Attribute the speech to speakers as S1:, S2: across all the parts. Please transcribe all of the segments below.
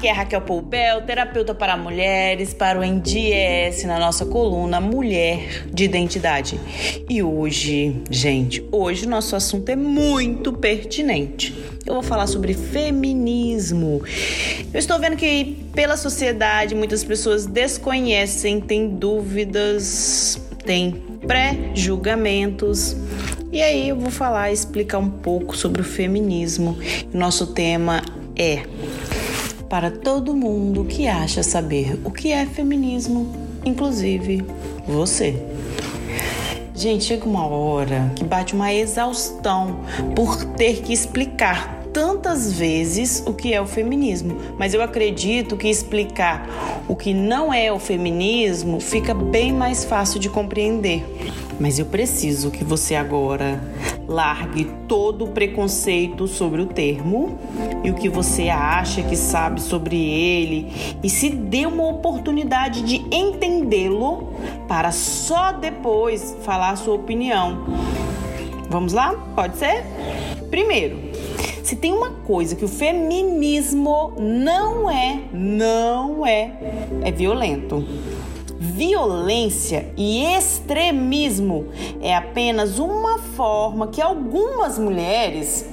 S1: Aqui é Raquel Poubel, terapeuta para mulheres, para o NDS, na nossa coluna Mulher de Identidade. E hoje, gente, hoje o nosso assunto é muito pertinente. Eu vou falar sobre feminismo. Eu estou vendo que pela sociedade muitas pessoas desconhecem, têm dúvidas, têm pré-julgamentos. E aí eu vou falar, explicar um pouco sobre o feminismo. Nosso tema é para todo mundo que acha saber o que é feminismo, inclusive você. Gente, chega uma hora que bate uma exaustão por ter que explicar tantas vezes o que é o feminismo, mas eu acredito que explicar o que não é o feminismo fica bem mais fácil de compreender. Mas eu preciso que você agora largue todo o preconceito sobre o termo e o que você acha que sabe sobre ele e se dê uma oportunidade de entendê-lo para só depois falar a sua opinião. Vamos lá? Pode ser? Primeiro, se tem uma coisa que o feminismo não é, não é, é violento. Violência e extremismo é apenas uma forma que algumas mulheres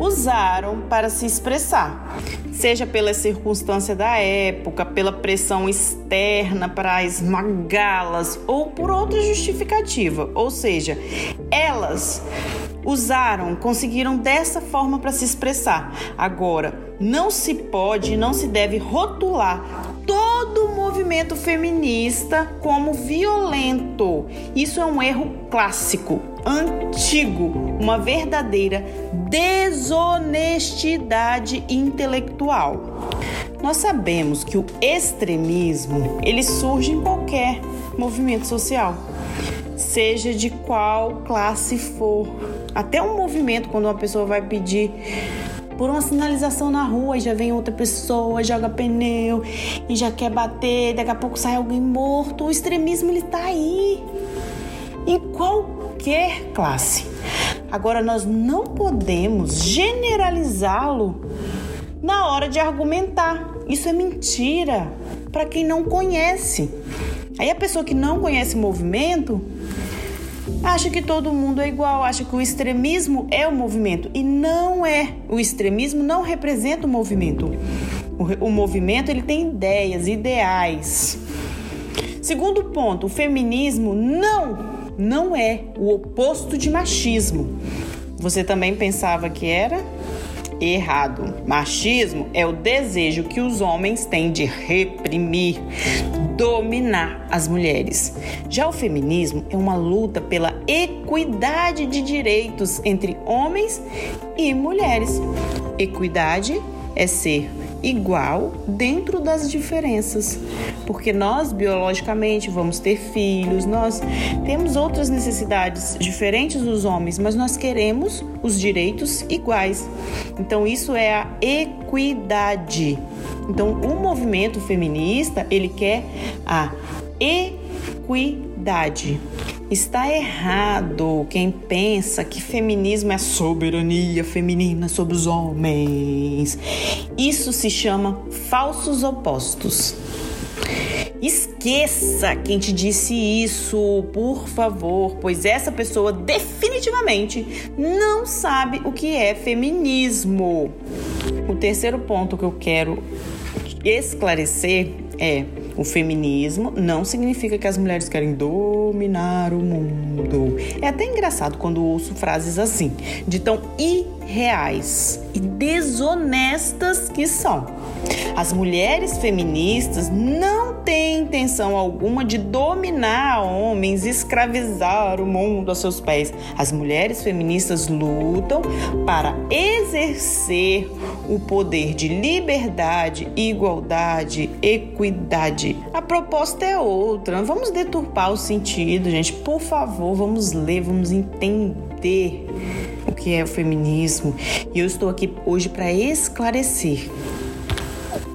S1: usaram para se expressar, seja pela circunstância da época, pela pressão externa para esmagá-las ou por outra justificativa. Ou seja, elas usaram, conseguiram dessa forma para se expressar. Agora, não se pode, não se deve rotular todo movimento feminista como violento. Isso é um erro clássico, antigo, uma verdadeira desonestidade intelectual. Nós sabemos que o extremismo, ele surge em qualquer movimento social, seja de qual classe for. Até um movimento quando uma pessoa vai pedir por uma sinalização na rua e já vem outra pessoa, joga pneu e já quer bater, daqui a pouco sai alguém morto. O extremismo ele tá aí em qualquer classe. Agora nós não podemos generalizá-lo na hora de argumentar. Isso é mentira para quem não conhece. Aí a pessoa que não conhece o movimento acha que todo mundo é igual, acha que o extremismo é o movimento e não é. O extremismo não representa o movimento. O, o movimento ele tem ideias, ideais. Segundo ponto, o feminismo não não é o oposto de machismo. Você também pensava que era? Errado. Machismo é o desejo que os homens têm de reprimir, dominar as mulheres. Já o feminismo é uma luta pela equidade de direitos entre homens e mulheres. Equidade é ser igual dentro das diferenças, porque nós biologicamente vamos ter filhos, nós temos outras necessidades diferentes dos homens, mas nós queremos os direitos iguais. Então isso é a equidade. Então o movimento feminista, ele quer a equidade. Está errado quem pensa que feminismo é soberania feminina sobre os homens. Isso se chama falsos opostos. Esqueça quem te disse isso, por favor, pois essa pessoa definitivamente não sabe o que é feminismo. O terceiro ponto que eu quero esclarecer é o feminismo não significa que as mulheres querem dominar o mundo. É até engraçado quando ouço frases assim, de tão irreais e desonestas que são. As mulheres feministas não têm intenção alguma de dominar homens, escravizar o mundo a seus pés. As mulheres feministas lutam para exercer o poder de liberdade, igualdade, equidade. A proposta é outra. Vamos deturpar o sentido, gente. Por favor, vamos ler, vamos entender o que é o feminismo. E eu estou aqui hoje para esclarecer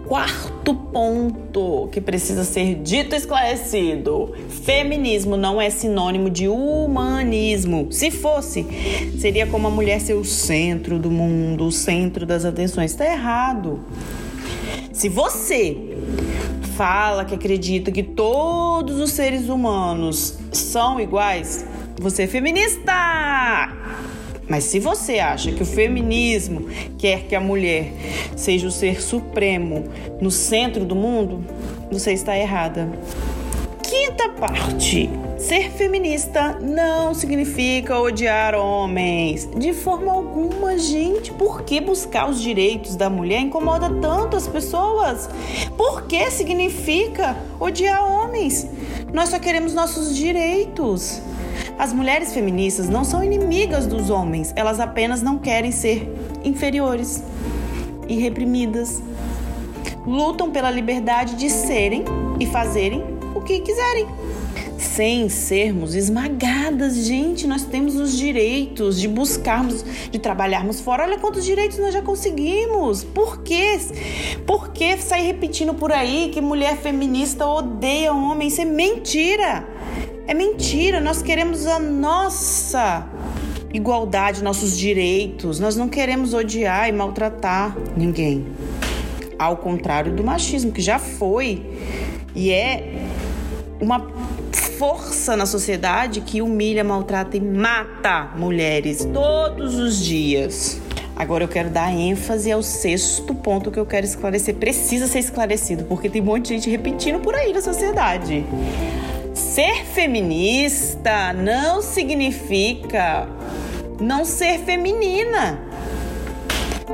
S1: quarto ponto que precisa ser dito e esclarecido: feminismo não é sinônimo de humanismo. Se fosse, seria como a mulher ser o centro do mundo, o centro das atenções. Está errado. Se você fala que acredita que todos os seres humanos são iguais, você é feminista! Mas se você acha que o feminismo quer que a mulher seja o ser supremo no centro do mundo, você está errada. Quinta parte. Ser feminista não significa odiar homens. De forma alguma, gente. Por que buscar os direitos da mulher incomoda tanto as pessoas? Por que significa odiar homens? Nós só queremos nossos direitos. As mulheres feministas não são inimigas dos homens, elas apenas não querem ser inferiores e reprimidas. Lutam pela liberdade de serem e fazerem o que quiserem. Sem sermos esmagadas, gente, nós temos os direitos de buscarmos, de trabalharmos fora. Olha quantos direitos nós já conseguimos. Por quê? Por que sair repetindo por aí que mulher feminista odeia homem? Isso é mentira. É mentira, nós queremos a nossa igualdade, nossos direitos. Nós não queremos odiar e maltratar ninguém. Ao contrário do machismo, que já foi e é uma força na sociedade que humilha, maltrata e mata mulheres todos os dias. Agora eu quero dar ênfase ao sexto ponto que eu quero esclarecer. Precisa ser esclarecido, porque tem um monte de gente repetindo por aí na sociedade. Ser feminista não significa não ser feminina.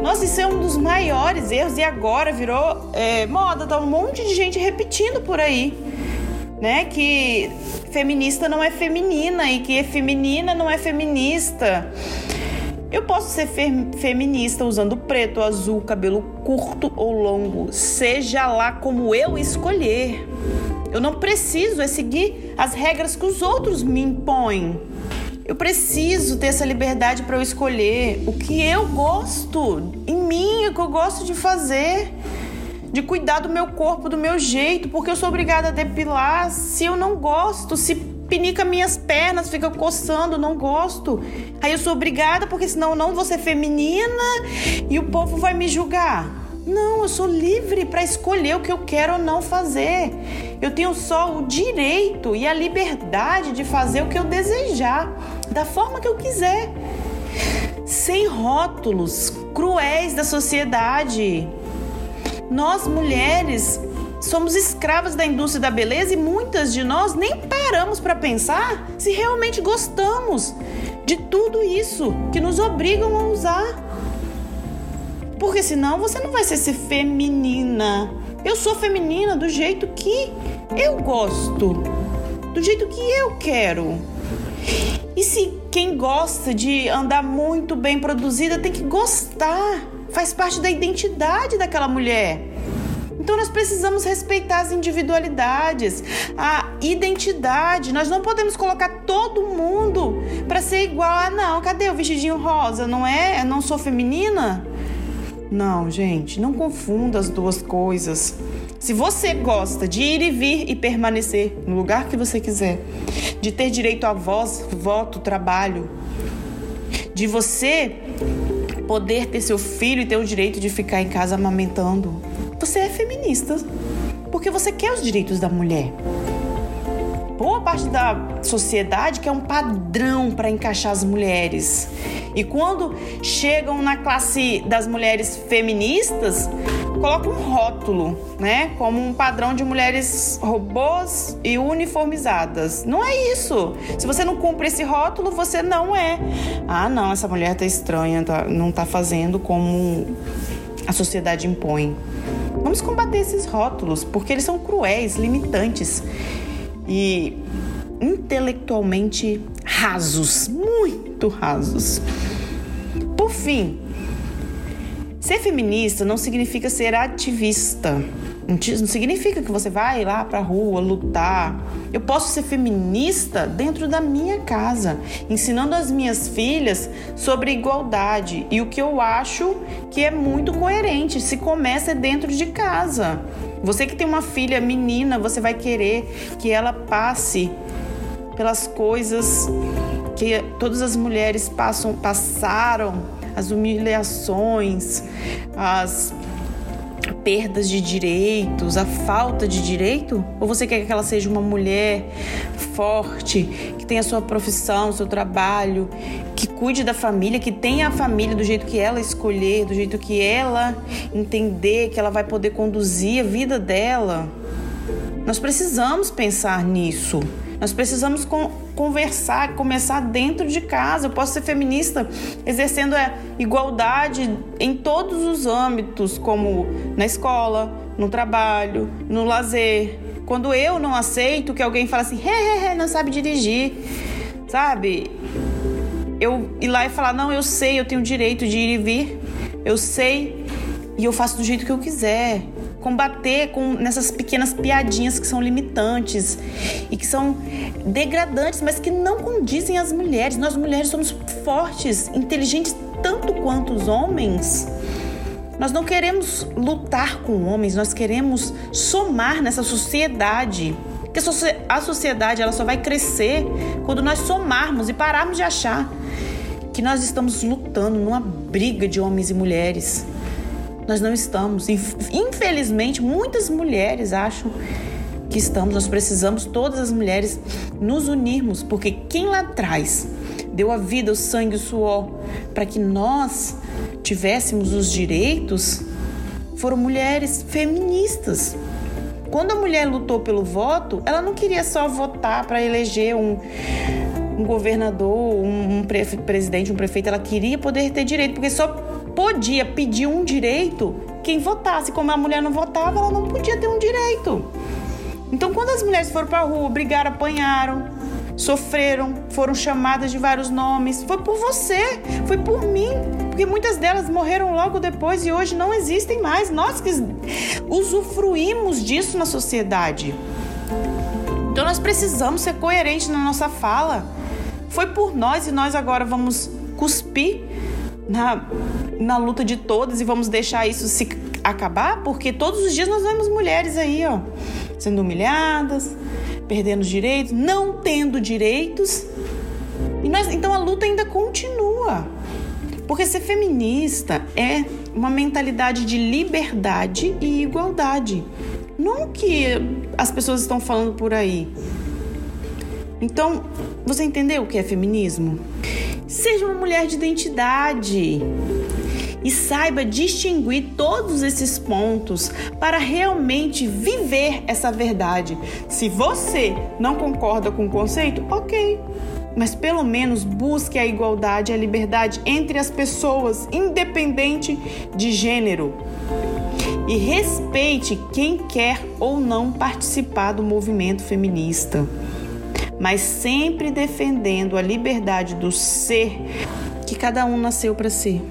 S1: Nossa, isso é um dos maiores erros e agora virou é, moda, tá um monte de gente repetindo por aí, né? Que feminista não é feminina e que é feminina não é feminista. Eu posso ser fe feminista usando preto, azul, cabelo curto ou longo, seja lá como eu escolher. Eu não preciso é seguir as regras que os outros me impõem. Eu preciso ter essa liberdade para eu escolher o que eu gosto em mim, o que eu gosto de fazer, de cuidar do meu corpo do meu jeito, porque eu sou obrigada a depilar se eu não gosto, se pinica minhas pernas, fica coçando, não gosto. Aí eu sou obrigada porque senão eu não vou ser feminina e o povo vai me julgar. Não, eu sou livre para escolher o que eu quero ou não fazer. Eu tenho só o direito e a liberdade de fazer o que eu desejar, da forma que eu quiser. Sem rótulos cruéis da sociedade. Nós mulheres somos escravas da indústria da beleza e muitas de nós nem paramos para pensar se realmente gostamos de tudo isso que nos obrigam a usar. Porque senão você não vai ser, ser feminina. Eu sou feminina do jeito que eu gosto, do jeito que eu quero. E se quem gosta de andar muito bem produzida tem que gostar, faz parte da identidade daquela mulher. Então nós precisamos respeitar as individualidades, a identidade. Nós não podemos colocar todo mundo para ser igual. Ah, não, cadê o vestidinho rosa? Não é? Eu não sou feminina? Não, gente, não confunda as duas coisas. Se você gosta de ir e vir e permanecer no lugar que você quiser, de ter direito a voz, voto, trabalho, de você poder ter seu filho e ter o direito de ficar em casa amamentando, você é feminista. Porque você quer os direitos da mulher boa parte da sociedade que é um padrão para encaixar as mulheres. E quando chegam na classe das mulheres feministas, colocam um rótulo, né? Como um padrão de mulheres robôs e uniformizadas. Não é isso. Se você não cumpre esse rótulo, você não é. Ah, não, essa mulher tá estranha, tá, não tá fazendo como a sociedade impõe. Vamos combater esses rótulos, porque eles são cruéis, limitantes e intelectualmente rasos, muito rasos. Por fim, ser feminista não significa ser ativista. Não significa que você vai lá pra rua lutar. Eu posso ser feminista dentro da minha casa, ensinando as minhas filhas sobre igualdade e o que eu acho que é muito coerente. Se começa dentro de casa. Você que tem uma filha menina, você vai querer que ela passe pelas coisas que todas as mulheres passam, passaram, as humilhações, as perdas de direitos, a falta de direito? Ou você quer que ela seja uma mulher forte, que tenha sua profissão, seu trabalho, que cuide da família, que tenha a família do jeito que ela escolher, do jeito que ela entender, que ela vai poder conduzir a vida dela? Nós precisamos pensar nisso. Nós precisamos conversar, começar dentro de casa. Eu posso ser feminista exercendo a igualdade em todos os âmbitos, como na escola, no trabalho, no lazer. Quando eu não aceito que alguém fala assim, he, he, he, não sabe dirigir, sabe? Eu ir lá e falar, não, eu sei, eu tenho o direito de ir e vir, eu sei e eu faço do jeito que eu quiser combater com nessas pequenas piadinhas que são limitantes e que são degradantes, mas que não condizem às mulheres. Nós mulheres somos fortes, inteligentes tanto quanto os homens. Nós não queremos lutar com homens, nós queremos somar nessa sociedade. Porque a sociedade ela só vai crescer quando nós somarmos e pararmos de achar que nós estamos lutando numa briga de homens e mulheres. Nós não estamos. Infelizmente, muitas mulheres acham que estamos. Nós precisamos, todas as mulheres, nos unirmos, porque quem lá atrás deu a vida, o sangue, o suor para que nós tivéssemos os direitos foram mulheres feministas. Quando a mulher lutou pelo voto, ela não queria só votar para eleger um, um governador, um, um presidente, um prefeito, ela queria poder ter direito, porque só podia pedir um direito quem votasse. Como a mulher não votava, ela não podia ter um direito. Então, quando as mulheres foram para a rua, brigaram, apanharam, sofreram, foram chamadas de vários nomes, foi por você, foi por mim, porque muitas delas morreram logo depois e hoje não existem mais. Nós que usufruímos disso na sociedade. Então, nós precisamos ser coerentes na nossa fala. Foi por nós e nós agora vamos cuspir na, na luta de todas e vamos deixar isso se acabar? Porque todos os dias nós vemos mulheres aí, ó, sendo humilhadas, perdendo direitos, não tendo direitos. E nós, então a luta ainda continua. Porque ser feminista é uma mentalidade de liberdade e igualdade. Não que as pessoas estão falando por aí. Então, você entendeu o que é feminismo? Seja uma mulher de identidade e saiba distinguir todos esses pontos para realmente viver essa verdade. Se você não concorda com o conceito, ok. Mas pelo menos busque a igualdade e a liberdade entre as pessoas, independente de gênero. E respeite quem quer ou não participar do movimento feminista mas sempre defendendo a liberdade do ser que cada um nasceu para ser.